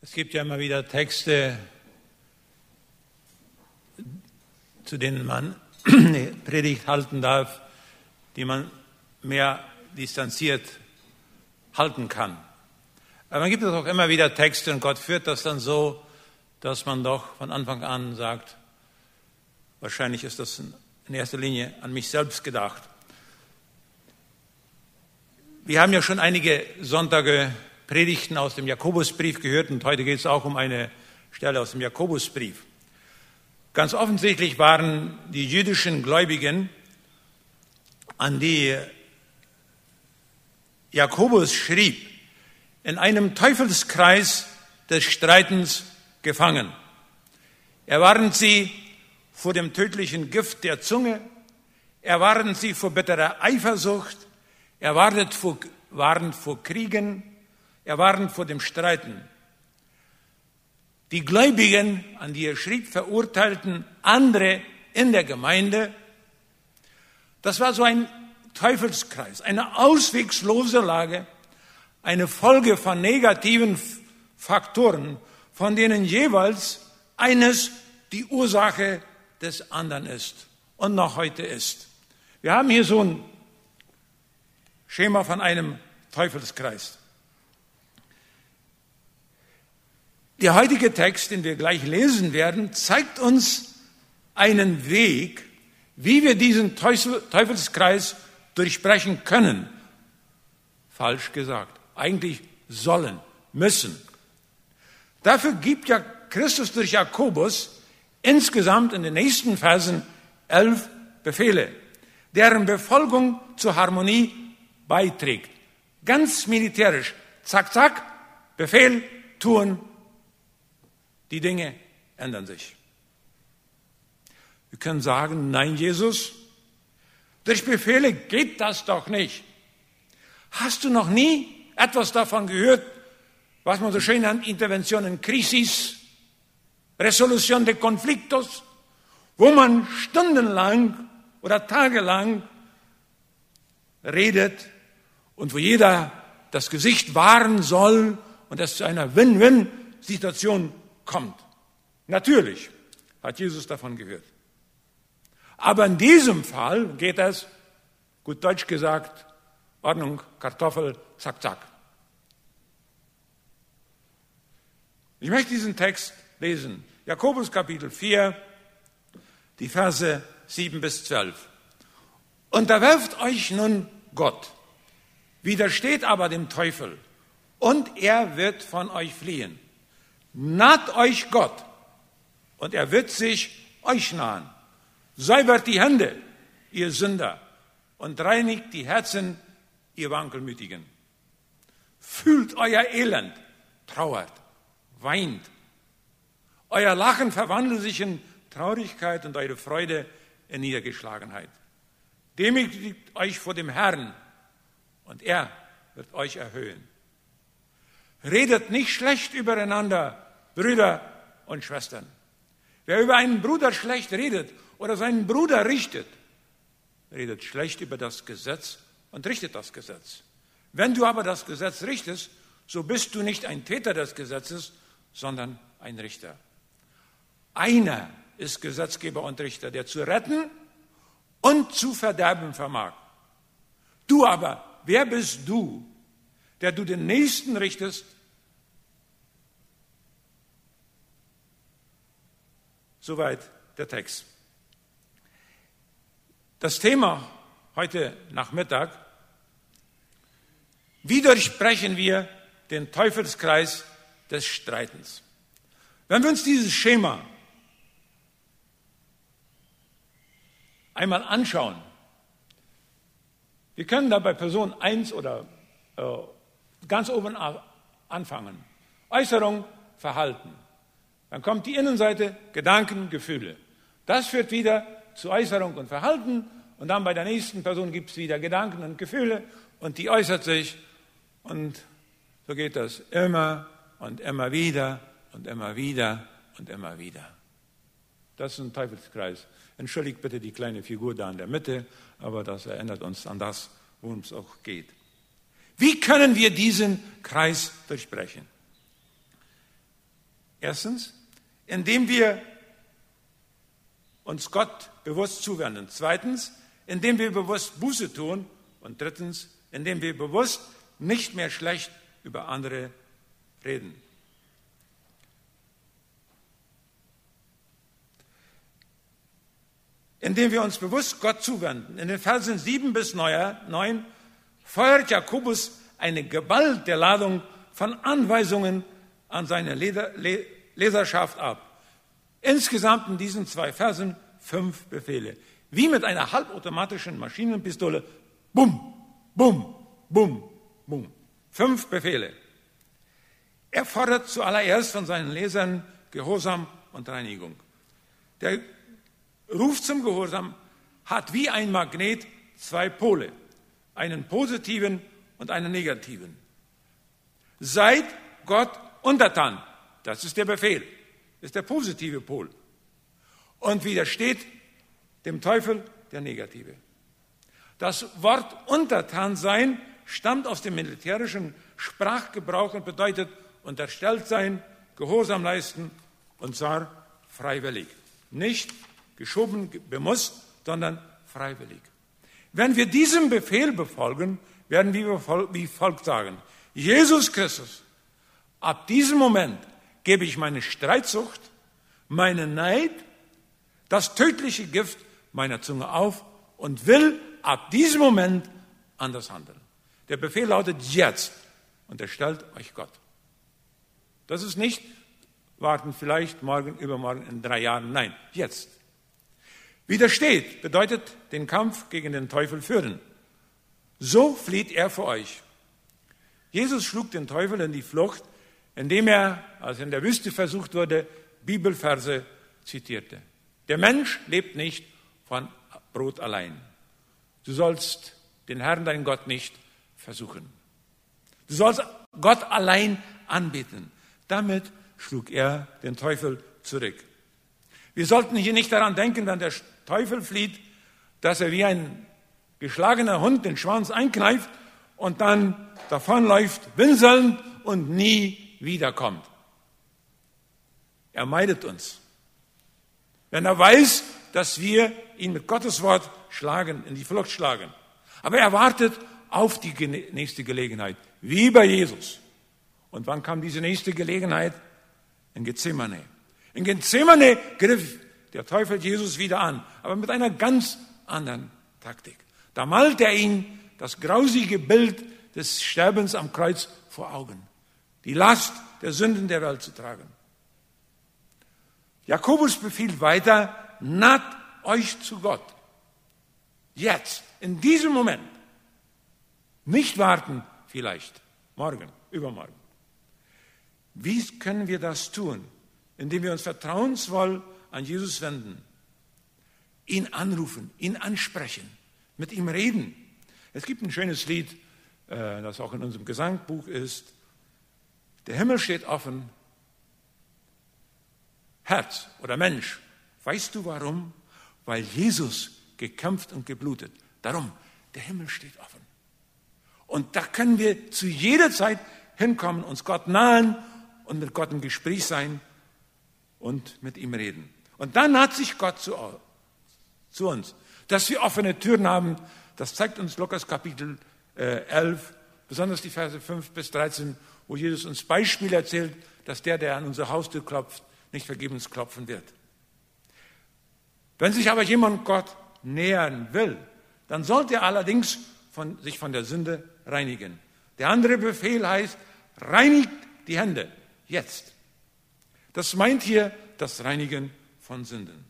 Es gibt ja immer wieder Texte, zu denen man Predigt halten darf, die man mehr distanziert halten kann. Aber dann gibt es auch immer wieder Texte und Gott führt das dann so, dass man doch von Anfang an sagt, wahrscheinlich ist das in erster Linie an mich selbst gedacht. Wir haben ja schon einige Sonntage Predigten aus dem Jakobusbrief gehört und heute geht es auch um eine Stelle aus dem Jakobusbrief. Ganz offensichtlich waren die jüdischen Gläubigen, an die Jakobus schrieb, in einem Teufelskreis des Streitens gefangen. Erwarten sie vor dem tödlichen Gift der Zunge, erwarten sie vor bitterer Eifersucht, erwartet vor, waren vor Kriegen, erwarten vor dem Streiten. Die Gläubigen, an die er schrieb, verurteilten andere in der Gemeinde. Das war so ein Teufelskreis, eine auswegslose Lage, eine Folge von negativen Faktoren, von denen jeweils eines die Ursache des anderen ist und noch heute ist. Wir haben hier so ein Schema von einem Teufelskreis. Der heutige Text, den wir gleich lesen werden, zeigt uns einen Weg, wie wir diesen Teufelskreis durchbrechen können. Falsch gesagt. Eigentlich sollen, müssen. Dafür gibt ja Christus durch Jakobus insgesamt in den nächsten Versen elf Befehle, deren Befolgung zur Harmonie beiträgt. Ganz militärisch. Zack, zack, Befehl, tun, die Dinge ändern sich. Wir können sagen, nein, Jesus, durch Befehle geht das doch nicht. Hast du noch nie etwas davon gehört, was man so schön nennt, Intervention in Krisis, Resolution de Conflictos, wo man stundenlang oder tagelang redet und wo jeder das Gesicht wahren soll und es zu einer Win-Win-Situation kommt. Natürlich hat Jesus davon gehört. Aber in diesem Fall geht es, gut deutsch gesagt, Ordnung, Kartoffel, zack, zack. Ich möchte diesen Text lesen. Jakobus Kapitel 4, die Verse 7 bis 12. Unterwerft euch nun Gott, widersteht aber dem Teufel, und er wird von euch fliehen. Naht euch Gott und er wird sich euch nahen. Säubert die Hände, ihr Sünder, und reinigt die Herzen, ihr Wankelmütigen. Fühlt euer Elend, trauert, weint. Euer Lachen verwandelt sich in Traurigkeit und eure Freude in Niedergeschlagenheit. Demütigt euch vor dem Herrn und er wird euch erhöhen. Redet nicht schlecht übereinander, Brüder und Schwestern. Wer über einen Bruder schlecht redet oder seinen Bruder richtet, redet schlecht über das Gesetz und richtet das Gesetz. Wenn du aber das Gesetz richtest, so bist du nicht ein Täter des Gesetzes, sondern ein Richter. Einer ist Gesetzgeber und Richter, der zu retten und zu verderben vermag. Du aber, wer bist du, der du den Nächsten richtest Soweit der Text. Das Thema heute Nachmittag, wie durchbrechen wir den Teufelskreis des Streitens? Wenn wir uns dieses Schema einmal anschauen, wir können da bei Person 1 oder äh, ganz oben anfangen. Äußerung, Verhalten. Dann kommt die Innenseite Gedanken, Gefühle. Das führt wieder zu Äußerung und Verhalten und dann bei der nächsten Person gibt es wieder Gedanken und Gefühle und die äußert sich und so geht das immer und immer wieder und immer wieder und immer wieder. Das ist ein Teufelskreis. Entschuldigt bitte die kleine Figur da in der Mitte, aber das erinnert uns an das, worum es auch geht. Wie können wir diesen Kreis durchbrechen? Erstens, indem wir uns Gott bewusst zuwenden. Zweitens, indem wir bewusst Buße tun. Und drittens, indem wir bewusst nicht mehr schlecht über andere reden. Indem wir uns bewusst Gott zuwenden. In den Versen 7 bis 9 feuert Jakobus eine Gewalt der Ladung von Anweisungen an seine Leserschaft ab. Insgesamt in diesen zwei Versen fünf Befehle. Wie mit einer halbautomatischen Maschinenpistole. Bum, bum, bum, bum. Fünf Befehle. Er fordert zuallererst von seinen Lesern Gehorsam und Reinigung. Der Ruf zum Gehorsam hat wie ein Magnet zwei Pole, einen positiven und einen negativen. Seid Gott untertan. Das ist der Befehl, ist der positive Pol. Und widersteht dem Teufel der negative. Das Wort untertan sein stammt aus dem militärischen Sprachgebrauch und bedeutet unterstellt sein, Gehorsam leisten und zwar freiwillig. Nicht geschoben, bemusst, sondern freiwillig. Wenn wir diesem Befehl befolgen, werden wir wie folgt sagen. Jesus Christus, ab diesem Moment gebe ich meine Streitsucht, meine Neid, das tödliche Gift meiner Zunge auf und will ab diesem Moment anders handeln. Der Befehl lautet jetzt und er stellt euch Gott. Das ist nicht warten vielleicht morgen, übermorgen, in drei Jahren. Nein, jetzt. Widersteht bedeutet den Kampf gegen den Teufel führen. So flieht er vor euch. Jesus schlug den Teufel in die Flucht, indem er, als er in der Wüste versucht wurde, Bibelverse zitierte. Der Mensch lebt nicht von Brot allein. Du sollst den Herrn, deinen Gott, nicht versuchen. Du sollst Gott allein anbeten. Damit schlug er den Teufel zurück. Wir sollten hier nicht daran denken, wenn der Teufel flieht, dass er wie ein geschlagener Hund den Schwanz einkneift und dann davonläuft, winselnd und nie wiederkommt. Er meidet uns. Wenn er weiß, dass wir ihn mit Gottes Wort schlagen, in die Flucht schlagen. Aber er wartet auf die nächste Gelegenheit, wie bei Jesus. Und wann kam diese nächste Gelegenheit? In Gethsemane. In Gethsemane griff der Teufel Jesus wieder an, aber mit einer ganz anderen Taktik. Da malt er ihn das grausige Bild des Sterbens am Kreuz vor Augen. Die Last der Sünden der Welt zu tragen. Jakobus befiehlt weiter, naht euch zu Gott. Jetzt, in diesem Moment. Nicht warten, vielleicht, morgen, übermorgen. Wie können wir das tun? Indem wir uns vertrauensvoll an Jesus wenden, ihn anrufen, ihn ansprechen, mit ihm reden. Es gibt ein schönes Lied, äh, das auch in unserem Gesangbuch ist. Der Himmel steht offen. Herz oder Mensch, weißt du warum? Weil Jesus gekämpft und geblutet. Darum, der Himmel steht offen. Und da können wir zu jeder Zeit hinkommen, uns Gott nahen und mit Gott im Gespräch sein und mit ihm reden. Und dann hat sich Gott zu, zu uns. Dass wir offene Türen haben, das zeigt uns Lukas Kapitel äh, 11, besonders die Verse 5 bis 13, wo Jesus uns Beispiele erzählt, dass der, der an unsere Haustür klopft, nicht vergebens klopfen wird. Wenn sich aber jemand Gott nähern will, dann sollte er allerdings von, sich von der Sünde reinigen. Der andere Befehl heißt, reinigt die Hände, jetzt. Das meint hier das Reinigen von Sünden.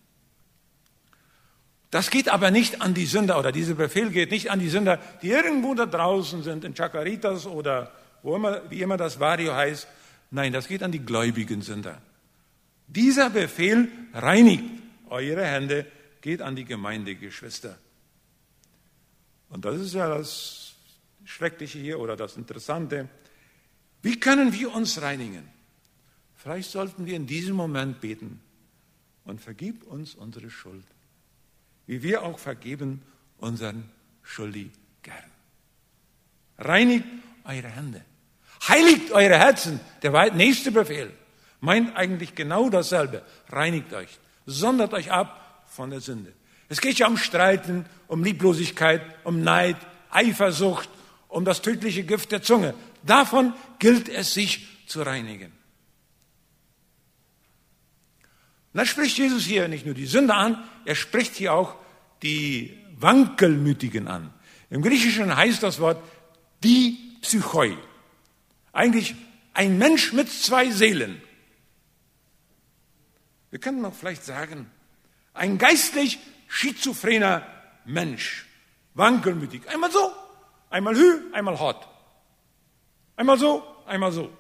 Das geht aber nicht an die Sünder, oder dieser Befehl geht nicht an die Sünder, die irgendwo da draußen sind, in Chakaritas oder wo immer, wie immer das Barrio heißt. Nein, das geht an die gläubigen Sünder. Dieser Befehl reinigt eure Hände, geht an die Gemeindegeschwister. Und das ist ja das Schreckliche hier oder das Interessante. Wie können wir uns reinigen? Vielleicht sollten wir in diesem Moment beten und vergib uns unsere Schuld, wie wir auch vergeben unseren Schuldigern. Reinigt eure Hände, heiligt eure Herzen, der nächste Befehl. meint eigentlich genau dasselbe. Reinigt euch, sondert euch ab von der Sünde. Es geht ja um Streiten, um Lieblosigkeit, um Neid, Eifersucht, um das tödliche Gift der Zunge. Davon gilt es sich zu reinigen. Und dann spricht Jesus hier nicht nur die Sünde an, er spricht hier auch die Wankelmütigen an. Im Griechischen heißt das Wort die Psychoi. Eigentlich ein Mensch mit zwei Seelen. Wir können noch vielleicht sagen, ein geistlich schizophrener Mensch. Wankelmütig. Einmal so, einmal hü, einmal hot. Einmal so, einmal so.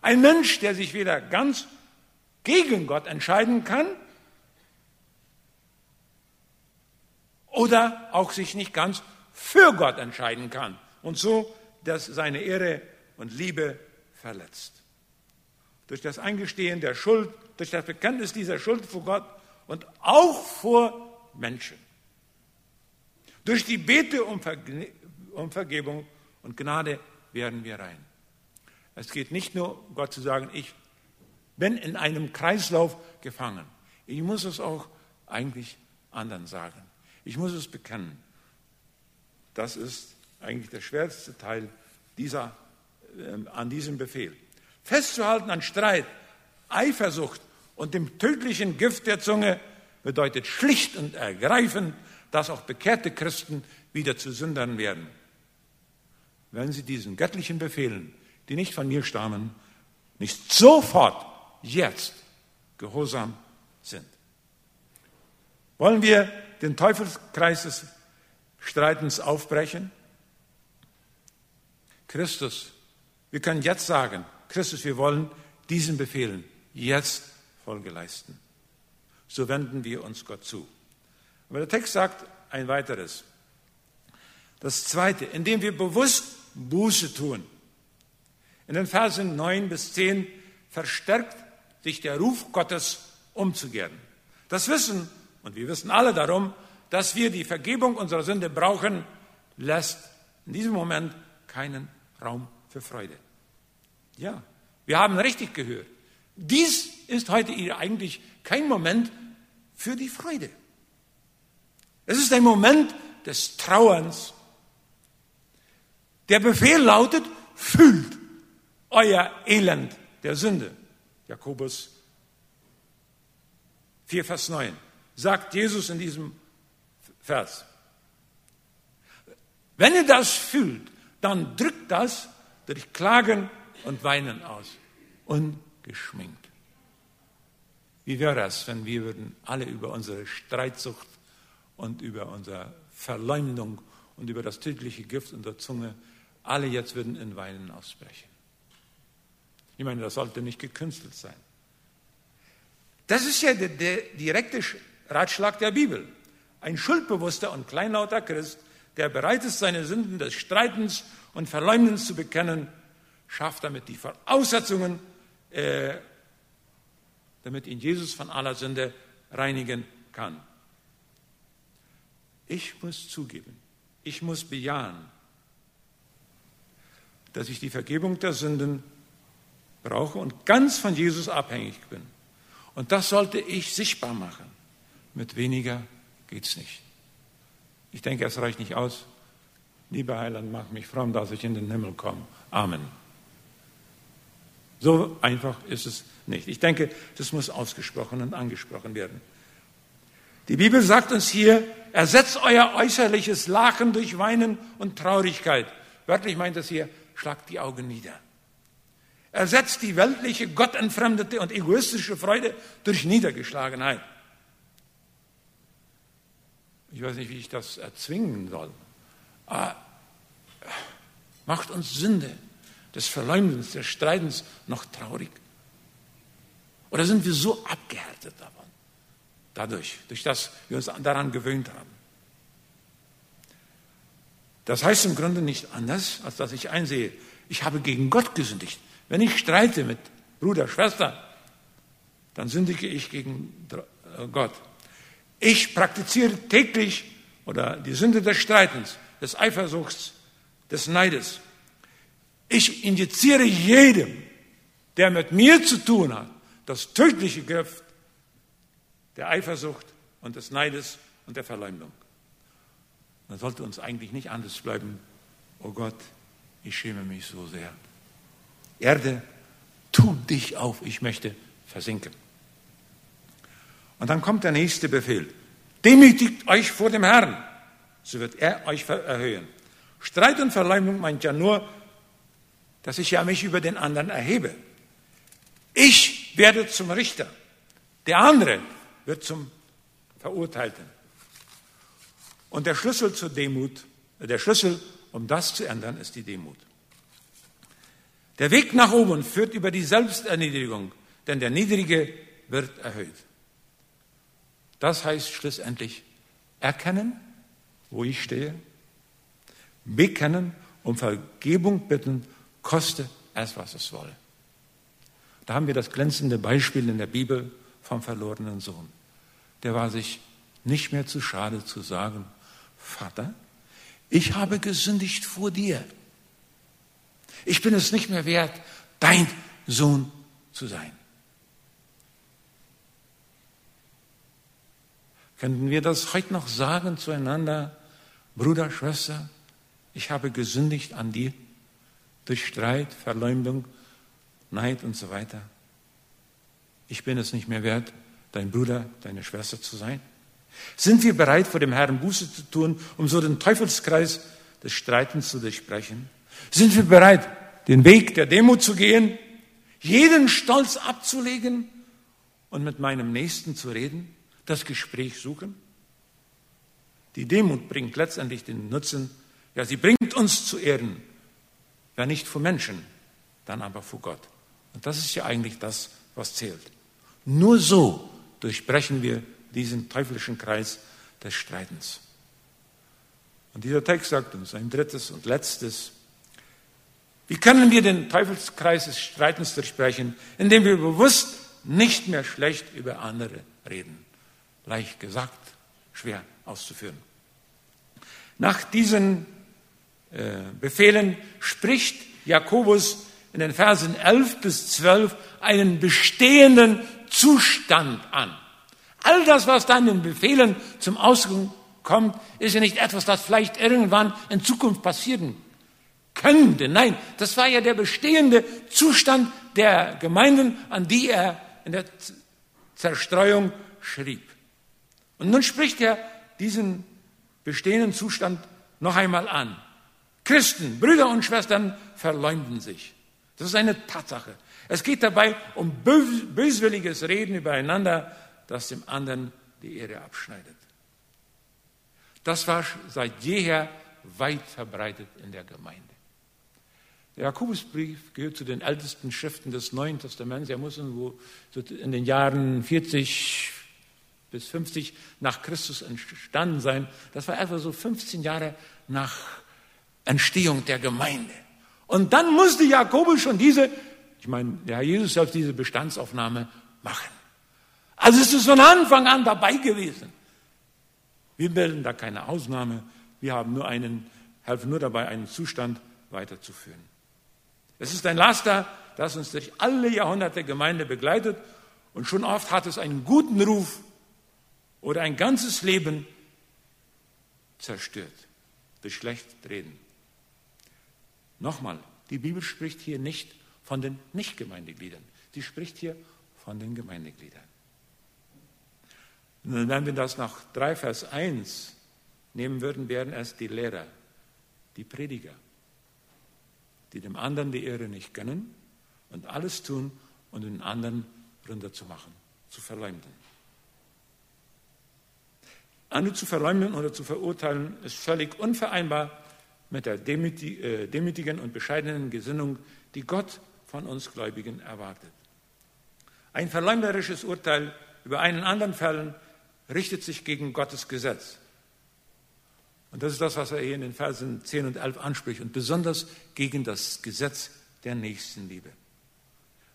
Ein Mensch, der sich weder ganz gegen Gott entscheiden kann oder auch sich nicht ganz für Gott entscheiden kann und so dass seine Ehre und Liebe verletzt. Durch das Eingestehen der Schuld, durch das Bekenntnis dieser Schuld vor Gott und auch vor Menschen. Durch die Bete um, Verge um Vergebung und Gnade werden wir rein. Es geht nicht nur, Gott zu sagen, ich bin in einem Kreislauf gefangen. Ich muss es auch eigentlich anderen sagen. Ich muss es bekennen. Das ist eigentlich der schwerste Teil dieser, äh, an diesem Befehl. Festzuhalten an Streit, Eifersucht und dem tödlichen Gift der Zunge bedeutet schlicht und ergreifend, dass auch bekehrte Christen wieder zu Sündern werden. Wenn sie diesen göttlichen Befehlen, die nicht von mir stammen, nicht sofort, jetzt gehorsam sind. Wollen wir den Teufelskreis des Streitens aufbrechen? Christus, wir können jetzt sagen, Christus, wir wollen diesen Befehlen jetzt Folge leisten. So wenden wir uns Gott zu. Aber der Text sagt ein weiteres. Das zweite, indem wir bewusst Buße tun. In den Versen 9 bis 10 verstärkt sich der Ruf Gottes umzukehren. Das Wissen, und wir wissen alle darum, dass wir die Vergebung unserer Sünde brauchen, lässt in diesem Moment keinen Raum für Freude. Ja, wir haben richtig gehört. Dies ist heute eigentlich kein Moment für die Freude. Es ist ein Moment des Trauerns. Der Befehl lautet, fühlt euer Elend der Sünde. Jakobus 4, Vers 9. Sagt Jesus in diesem Vers. Wenn ihr das fühlt, dann drückt das durch Klagen und Weinen aus. Ungeschminkt. Wie wäre es, wenn wir würden alle über unsere Streitsucht und über unsere Verleumdung und über das tödliche Gift unserer Zunge, alle jetzt würden in Weinen ausbrechen. Ich meine, das sollte nicht gekünstelt sein. Das ist ja der, der direkte Ratschlag der Bibel. Ein schuldbewusster und kleinlauter Christ, der bereit ist, seine Sünden des Streitens und Verleumdens zu bekennen, schafft damit die Voraussetzungen, äh, damit ihn Jesus von aller Sünde reinigen kann. Ich muss zugeben, ich muss bejahen, dass ich die Vergebung der Sünden brauche und ganz von Jesus abhängig bin. Und das sollte ich sichtbar machen. Mit weniger geht es nicht. Ich denke, es reicht nicht aus. Lieber Heiland, mach mich fromm, dass ich in den Himmel komme. Amen. So einfach ist es nicht. Ich denke, das muss ausgesprochen und angesprochen werden. Die Bibel sagt uns hier, ersetzt euer äußerliches Lachen durch Weinen und Traurigkeit. Wörtlich meint es hier, schlagt die Augen nieder. Ersetzt die weltliche, gottentfremdete und egoistische Freude durch Niedergeschlagenheit. Ich weiß nicht, wie ich das erzwingen soll. Aber macht uns Sünde des Verleumdens, des Streitens noch traurig? Oder sind wir so abgehärtet davon? Dadurch, durch das wir uns daran gewöhnt haben. Das heißt im Grunde nicht anders, als dass ich einsehe, ich habe gegen Gott gesündigt. Wenn ich streite mit Bruder, Schwester, dann sündige ich gegen äh, Gott. Ich praktiziere täglich oder die Sünde des Streitens, des Eifersuchts, des Neides. Ich injiziere jedem der mit mir zu tun hat, das tödliche Gift der Eifersucht und des Neides und der Verleumdung. Dann sollte uns eigentlich nicht anders bleiben, oh Gott, ich schäme mich so sehr. Erde, tu dich auf, ich möchte versinken. Und dann kommt der nächste Befehl. Demütigt euch vor dem Herrn, so wird er euch erhöhen. Streit und Verleumdung meint ja nur, dass ich ja mich über den anderen erhebe. Ich werde zum Richter. Der andere wird zum Verurteilten. Und der Schlüssel zur Demut, der Schlüssel, um das zu ändern, ist die Demut. Der Weg nach oben führt über die Selbsterniedrigung, denn der Niedrige wird erhöht. Das heißt schlussendlich erkennen, wo ich stehe, bekennen, um Vergebung bitten, koste es, was es wolle. Da haben wir das glänzende Beispiel in der Bibel vom verlorenen Sohn. Der war sich nicht mehr zu schade zu sagen, Vater, ich habe gesündigt vor dir. Ich bin es nicht mehr wert, dein Sohn zu sein. Könnten wir das heute noch sagen zueinander, Bruder, Schwester, ich habe gesündigt an dir durch Streit, Verleumdung, Neid und so weiter. Ich bin es nicht mehr wert, dein Bruder, deine Schwester zu sein. Sind wir bereit, vor dem Herrn Buße zu tun, um so den Teufelskreis des Streitens zu durchbrechen? Sind wir bereit, den Weg der Demut zu gehen, jeden Stolz abzulegen und mit meinem Nächsten zu reden? das Gespräch suchen? Die Demut bringt letztendlich den Nutzen, ja, sie bringt uns zu Ehren, ja nicht vor Menschen, dann aber vor Gott. Und das ist ja eigentlich das, was zählt. Nur so durchbrechen wir diesen teuflischen Kreis des Streitens. Und dieser Text sagt uns ein drittes und letztes. Wie können wir den Teufelskreis des Streitens durchbrechen? Indem wir bewusst nicht mehr schlecht über andere reden leicht gesagt, schwer auszuführen. Nach diesen äh, Befehlen spricht Jakobus in den Versen 11 bis 12 einen bestehenden Zustand an. All das, was dann in Befehlen zum Ausdruck kommt, ist ja nicht etwas, das vielleicht irgendwann in Zukunft passieren könnte. Nein, das war ja der bestehende Zustand der Gemeinden, an die er in der Zerstreuung schrieb. Und nun spricht er diesen bestehenden Zustand noch einmal an. Christen, Brüder und Schwestern verleumden sich. Das ist eine Tatsache. Es geht dabei um böswilliges Reden übereinander, das dem anderen die Ehre abschneidet. Das war seit jeher weit verbreitet in der Gemeinde. Der Jakobusbrief gehört zu den ältesten Schriften des Neuen Testaments. Er muss in den Jahren 40, bis 50 nach Christus entstanden sein. Das war etwa so 15 Jahre nach Entstehung der Gemeinde. Und dann musste Jakobus schon diese, ich meine, der Herr Jesus selbst diese Bestandsaufnahme machen. Also ist es von Anfang an dabei gewesen. Wir bilden da keine Ausnahme. Wir haben nur einen, helfen nur dabei, einen Zustand weiterzuführen. Es ist ein Laster, das uns durch alle Jahrhunderte Gemeinde begleitet und schon oft hat es einen guten Ruf, oder ein ganzes Leben zerstört durch schlecht reden. Nochmal, die Bibel spricht hier nicht von den Nicht-Gemeindegliedern, sie spricht hier von den Gemeindegliedern. Wenn wir das nach 3 Vers 1 nehmen würden, wären es die Lehrer, die Prediger, die dem anderen die Ehre nicht gönnen und alles tun, um den anderen runterzumachen, zu verleumden. Andere zu verleumden oder zu verurteilen, ist völlig unvereinbar mit der äh, demütigen und bescheidenen Gesinnung, die Gott von uns Gläubigen erwartet. Ein verleumderisches Urteil über einen anderen Fällen richtet sich gegen Gottes Gesetz. Und das ist das, was er hier in den Versen 10 und 11 anspricht, und besonders gegen das Gesetz der Nächstenliebe.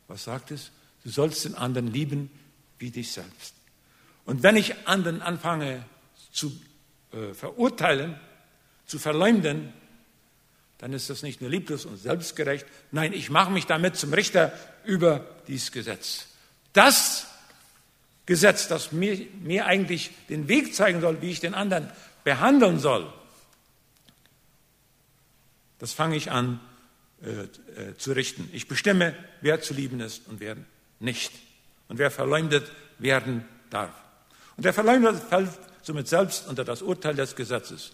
Was sagt es? Du sollst den anderen lieben wie dich selbst. Und wenn ich anderen anfange zu äh, verurteilen, zu verleumden, dann ist das nicht nur lieblos und selbstgerecht. Nein, ich mache mich damit zum Richter über dieses Gesetz. Das Gesetz, das mir, mir eigentlich den Weg zeigen soll, wie ich den anderen behandeln soll, das fange ich an äh, äh, zu richten. Ich bestimme, wer zu lieben ist und wer nicht. Und wer verleumdet werden darf. Und der Verleumder fällt somit selbst unter das Urteil des Gesetzes.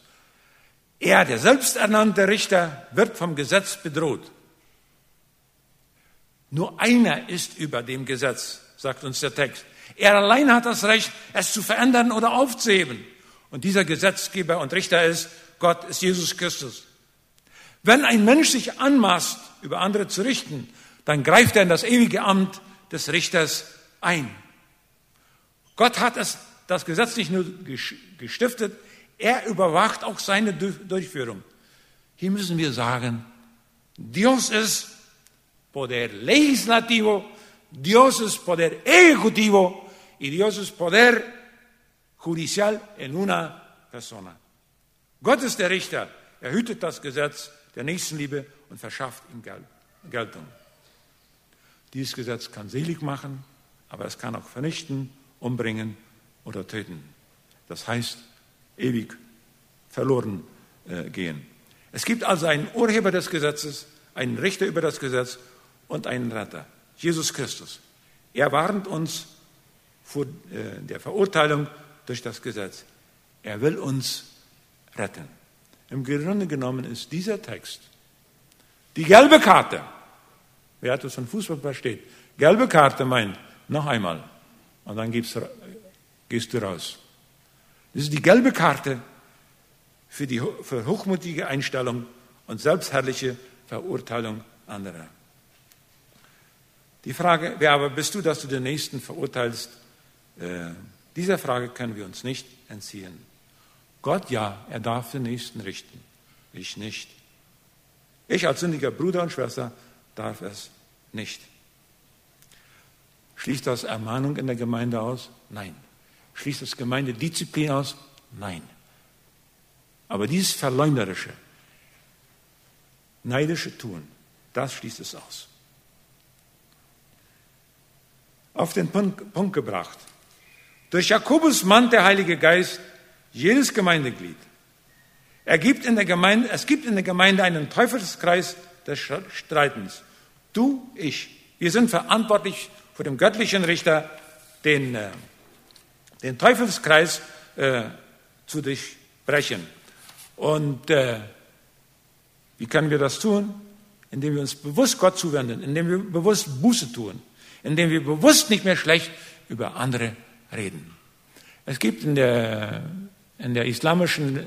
Er, der selbsternannte Richter, wird vom Gesetz bedroht. Nur einer ist über dem Gesetz, sagt uns der Text. Er allein hat das Recht, es zu verändern oder aufzuheben. Und dieser Gesetzgeber und Richter ist Gott, ist Jesus Christus. Wenn ein Mensch sich anmaßt, über andere zu richten, dann greift er in das ewige Amt des Richters ein. Gott hat es, das Gesetz nicht nur gestiftet, er überwacht auch seine Durchführung. Hier müssen wir sagen, Dios es poder legislativo, Dios es poder ejecutivo y Dios es poder judicial en una persona. Gott ist der Richter, er hütet das Gesetz der Nächstenliebe und verschafft ihm Geltung. Dieses Gesetz kann selig machen, aber es kann auch vernichten, umbringen oder töten. Das heißt, ewig verloren äh, gehen. Es gibt also einen Urheber des Gesetzes, einen Richter über das Gesetz und einen Retter, Jesus Christus. Er warnt uns vor äh, der Verurteilung durch das Gesetz. Er will uns retten. Im Grunde genommen ist dieser Text die gelbe Karte. Wer etwas von Fußball versteht. Gelbe Karte meint, noch einmal. Und dann gehst du raus. Das ist die gelbe Karte für die für hochmutige Einstellung und selbstherrliche Verurteilung anderer. Die Frage, wer aber bist du, dass du den Nächsten verurteilst? Äh, dieser Frage können wir uns nicht entziehen. Gott ja, er darf den Nächsten richten, ich nicht. Ich als sündiger Bruder und Schwester darf es nicht. Schließt das Ermahnung in der Gemeinde aus? Nein. Schließt das Gemeindedisziplin aus? Nein. Aber dieses verleumderische, neidische Tun, das schließt es aus. Auf den Punkt, Punkt gebracht. Durch Jakobus mahnt der Heilige Geist jedes Gemeindeglied. Er gibt in der Gemeinde, es gibt in der Gemeinde einen Teufelskreis des Streitens. Du, ich. Wir sind verantwortlich vor dem göttlichen Richter, den, äh, den Teufelskreis äh, zu durchbrechen. Und äh, wie können wir das tun? Indem wir uns bewusst Gott zuwenden, indem wir bewusst Buße tun, indem wir bewusst nicht mehr schlecht über andere reden. Es gibt in der, in der islamischen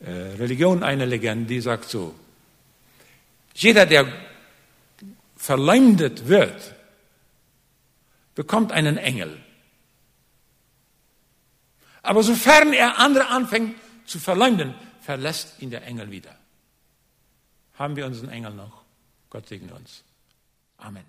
äh, Religion eine Legende, die sagt so, jeder, der verleumdet wird, bekommt einen Engel. Aber sofern er andere anfängt zu verleumden, verlässt ihn der Engel wieder. Haben wir unseren Engel noch? Gott segne uns. Amen.